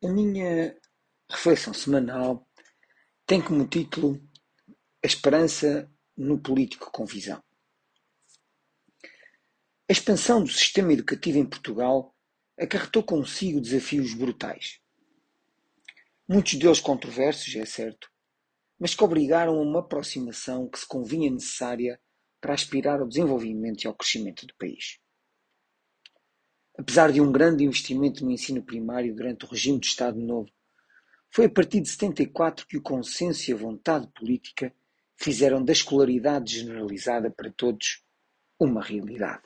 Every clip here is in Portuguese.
A minha reflexão semanal tem como título A Esperança no Político com Visão. A expansão do sistema educativo em Portugal acarretou consigo desafios brutais. Muitos deles controversos, é certo, mas que obrigaram a uma aproximação que se convinha necessária para aspirar ao desenvolvimento e ao crescimento do país. Apesar de um grande investimento no ensino primário durante o regime de Estado Novo, foi a partir de 74 que o consenso e a vontade política fizeram da escolaridade generalizada para todos uma realidade.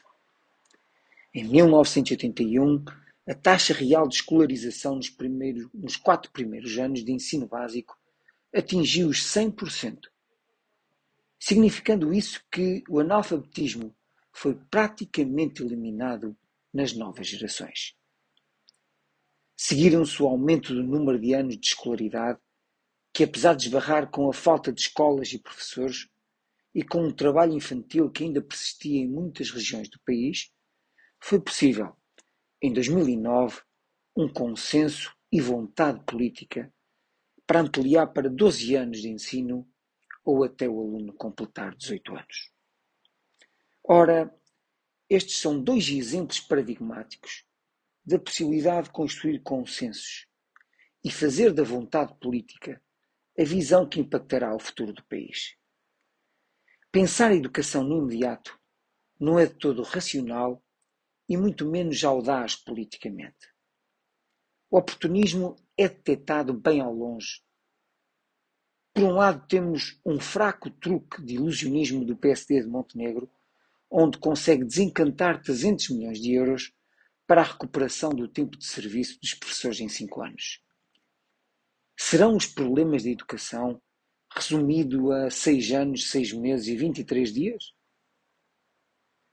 Em 1981, a taxa real de escolarização nos, primeiros, nos quatro primeiros anos de ensino básico atingiu os 100%, significando isso que o analfabetismo foi praticamente eliminado nas novas gerações. Seguiram-se o aumento do número de anos de escolaridade, que apesar de esbarrar com a falta de escolas e professores e com um trabalho infantil que ainda persistia em muitas regiões do país, foi possível, em 2009, um consenso e vontade política para ampliar para 12 anos de ensino ou até o aluno completar 18 anos. Ora, estes são dois exemplos paradigmáticos da possibilidade de construir consensos e fazer da vontade política a visão que impactará o futuro do país. Pensar a educação no imediato não é de todo racional e muito menos audaz politicamente. O oportunismo é detectado bem ao longe. Por um lado, temos um fraco truque de ilusionismo do PSD de Montenegro onde consegue desencantar 300 milhões de euros para a recuperação do tempo de serviço dos professores em 5 anos. Serão os problemas da educação resumido a 6 anos, 6 meses e 23 dias?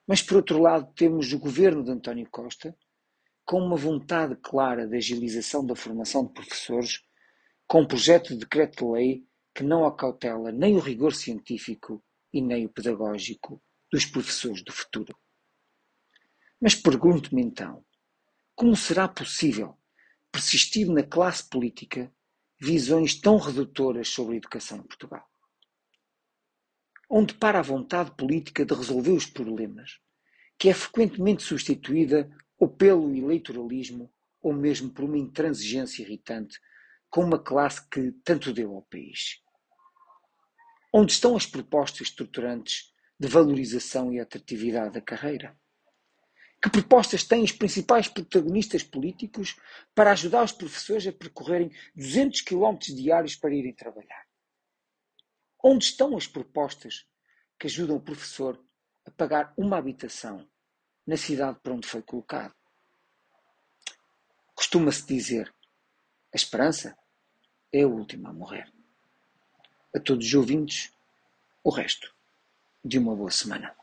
Mas, por outro lado, temos o governo de António Costa com uma vontade clara de agilização da formação de professores, com um projeto de decreto-lei que não acautela nem o rigor científico e nem o pedagógico dos professores do futuro. Mas pergunto-me então, como será possível persistir na classe política visões tão redutoras sobre a educação em Portugal? Onde para a vontade política de resolver os problemas, que é frequentemente substituída ou pelo eleitoralismo ou mesmo por uma intransigência irritante com uma classe que tanto deu ao país? Onde estão as propostas estruturantes de valorização e atratividade da carreira? Que propostas têm os principais protagonistas políticos para ajudar os professores a percorrerem 200 km diários para irem trabalhar? Onde estão as propostas que ajudam o professor a pagar uma habitação na cidade para onde foi colocado? Costuma-se dizer: a esperança é a última a morrer. A todos os ouvintes, o resto de uma boa semana.